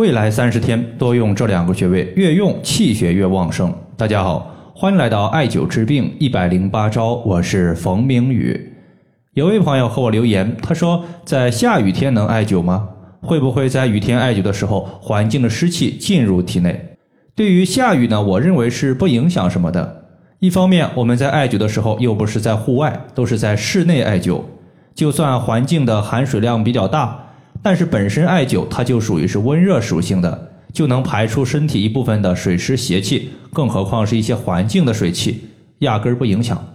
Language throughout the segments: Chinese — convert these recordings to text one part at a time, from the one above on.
未来三十天多用这两个穴位，越用气血越旺盛。大家好，欢迎来到艾灸治病一百零八招，我是冯明宇。有位朋友和我留言，他说在下雨天能艾灸吗？会不会在雨天艾灸的时候，环境的湿气进入体内？对于下雨呢，我认为是不影响什么的。一方面，我们在艾灸的时候又不是在户外，都是在室内艾灸，就算环境的含水量比较大。但是本身艾灸它就属于是温热属性的，就能排出身体一部分的水湿邪气，更何况是一些环境的水气，压根儿不影响。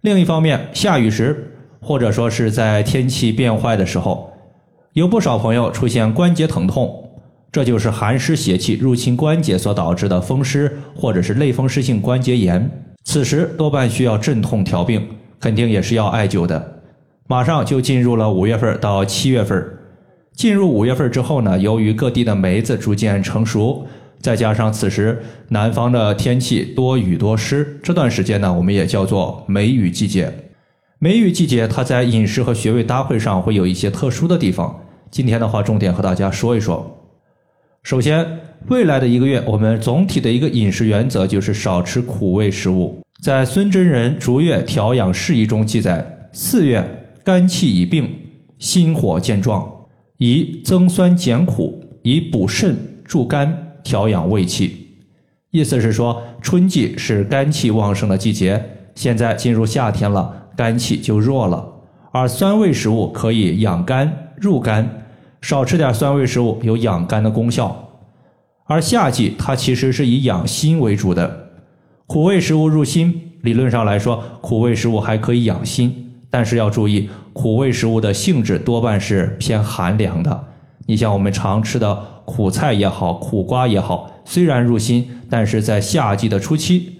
另一方面，下雨时或者说是在天气变坏的时候，有不少朋友出现关节疼痛，这就是寒湿邪气入侵关节所导致的风湿或者是类风湿性关节炎。此时多半需要镇痛调病，肯定也是要艾灸的。马上就进入了五月份到七月份，进入五月份之后呢，由于各地的梅子逐渐成熟，再加上此时南方的天气多雨多湿，这段时间呢，我们也叫做梅雨季节。梅雨季节，它在饮食和穴位搭配上会有一些特殊的地方。今天的话，重点和大家说一说。首先，未来的一个月，我们总体的一个饮食原则就是少吃苦味食物。在孙真人逐月调养事宜中记载，四月。肝气已病，心火渐壮，宜增酸减苦，以补肾助肝，调养胃气。意思是说，春季是肝气旺盛的季节，现在进入夏天了，肝气就弱了。而酸味食物可以养肝入肝，少吃点酸味食物有养肝的功效。而夏季它其实是以养心为主的，苦味食物入心，理论上来说，苦味食物还可以养心。但是要注意，苦味食物的性质多半是偏寒凉的。你像我们常吃的苦菜也好，苦瓜也好，虽然入心，但是在夏季的初期，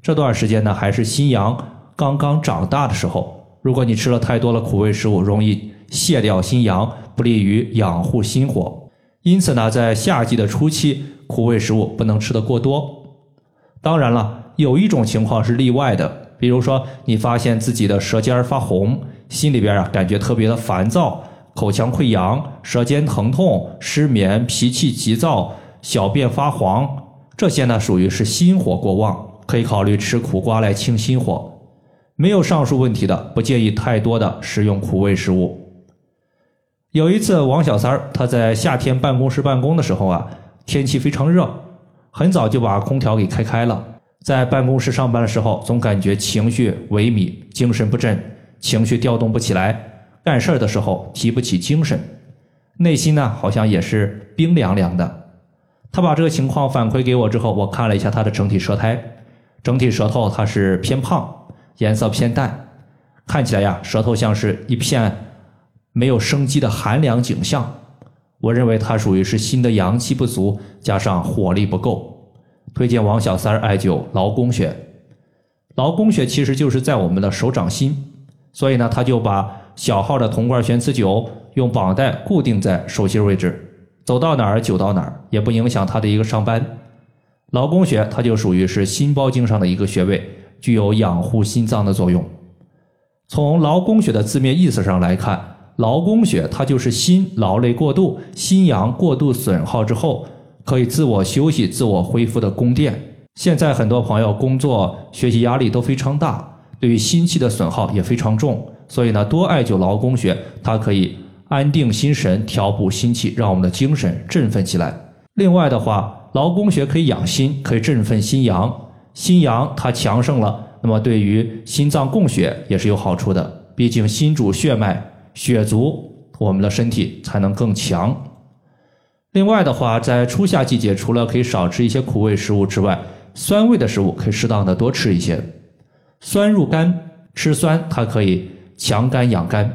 这段时间呢，还是心阳刚刚长大的时候。如果你吃了太多的苦味食物，容易泄掉心阳，不利于养护心火。因此呢，在夏季的初期，苦味食物不能吃得过多。当然了，有一种情况是例外的。比如说，你发现自己的舌尖发红，心里边啊感觉特别的烦躁，口腔溃疡、舌尖疼痛、失眠、脾气急躁、小便发黄，这些呢属于是心火过旺，可以考虑吃苦瓜来清心火。没有上述问题的，不建议太多的食用苦味食物。有一次，王小三儿他在夏天办公室办公的时候啊，天气非常热，很早就把空调给开开了。在办公室上班的时候，总感觉情绪萎靡，精神不振，情绪调动不起来，干事儿的时候提不起精神，内心呢好像也是冰凉凉的。他把这个情况反馈给我之后，我看了一下他的整体舌苔，整体舌头它是偏胖，颜色偏淡，看起来呀舌头像是一片没有生机的寒凉景象。我认为他属于是心的阳气不足，加上火力不够。推荐王小三艾灸劳宫穴，劳宫穴其实就是在我们的手掌心，所以呢，他就把小号的铜罐悬磁灸用绑带固定在手心位置，走到哪儿灸到哪儿，也不影响他的一个上班。劳宫穴它就属于是心包经上的一个穴位，具有养护心脏的作用。从劳宫穴的字面意思上来看，劳宫穴它就是心劳累过度，心阳过度损耗之后。可以自我休息、自我恢复的宫殿。现在很多朋友工作、学习压力都非常大，对于心气的损耗也非常重。所以呢，多艾灸劳宫穴，它可以安定心神、调补心气，让我们的精神振奋起来。另外的话，劳宫穴可以养心，可以振奋心阳。心阳它强盛了，那么对于心脏供血也是有好处的。毕竟心主血脉，血足，我们的身体才能更强。另外的话，在初夏季节，除了可以少吃一些苦味食物之外，酸味的食物可以适当的多吃一些。酸入肝，吃酸它可以强肝养肝。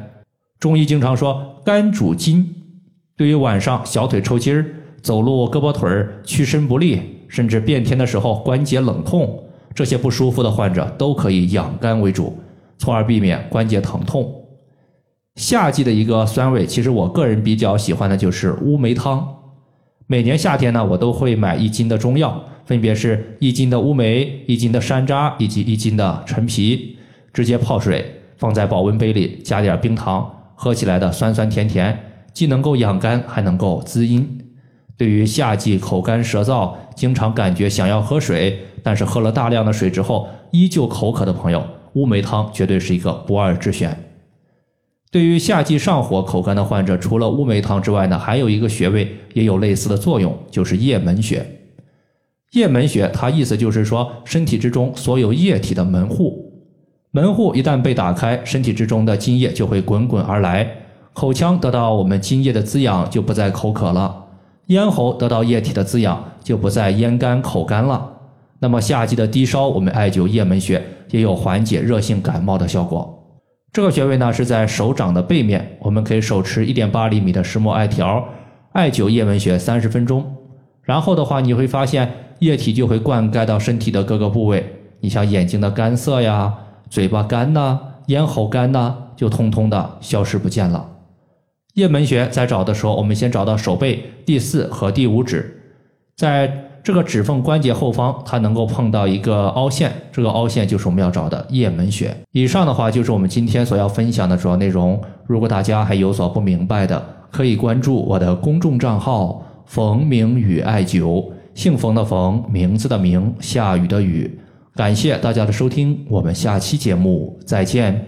中医经常说肝主筋，对于晚上小腿抽筋儿、走路胳膊腿儿屈伸不利，甚至变天的时候关节冷痛这些不舒服的患者，都可以养肝为主，从而避免关节疼痛。夏季的一个酸味，其实我个人比较喜欢的就是乌梅汤。每年夏天呢，我都会买一斤的中药，分别是一斤的乌梅、一斤的山楂以及一斤的陈皮，直接泡水放在保温杯里，加点冰糖，喝起来的酸酸甜甜，既能够养肝，还能够滋阴。对于夏季口干舌燥、经常感觉想要喝水，但是喝了大量的水之后依旧口渴的朋友，乌梅汤绝对是一个不二之选。对于夏季上火、口干的患者，除了乌梅汤之外呢，还有一个穴位也有类似的作用，就是液门穴。液门穴，它意思就是说，身体之中所有液体的门户，门户一旦被打开，身体之中的津液就会滚滚而来，口腔得到我们津液的滋养，就不再口渴了；咽喉得到液体的滋养，就不再咽干口干了。那么夏季的低烧，我们艾灸液门穴也有缓解热性感冒的效果。这个穴位呢是在手掌的背面，我们可以手持一点八厘米的石墨艾条，艾灸液门穴三十分钟。然后的话，你会发现液体就会灌溉到身体的各个部位。你像眼睛的干涩呀、嘴巴干呐、咽喉干呐，就通通的消失不见了。液门穴在找的时候，我们先找到手背第四和第五指，在这个指缝关节后方，它能够碰到一个凹陷，这个凹陷就是我们要找的液门穴。以上的话就是我们今天所要分享的主要内容。如果大家还有所不明白的，可以关注我的公众账号。冯明宇艾灸，姓冯的冯，名字的名，下雨的雨。感谢大家的收听，我们下期节目再见。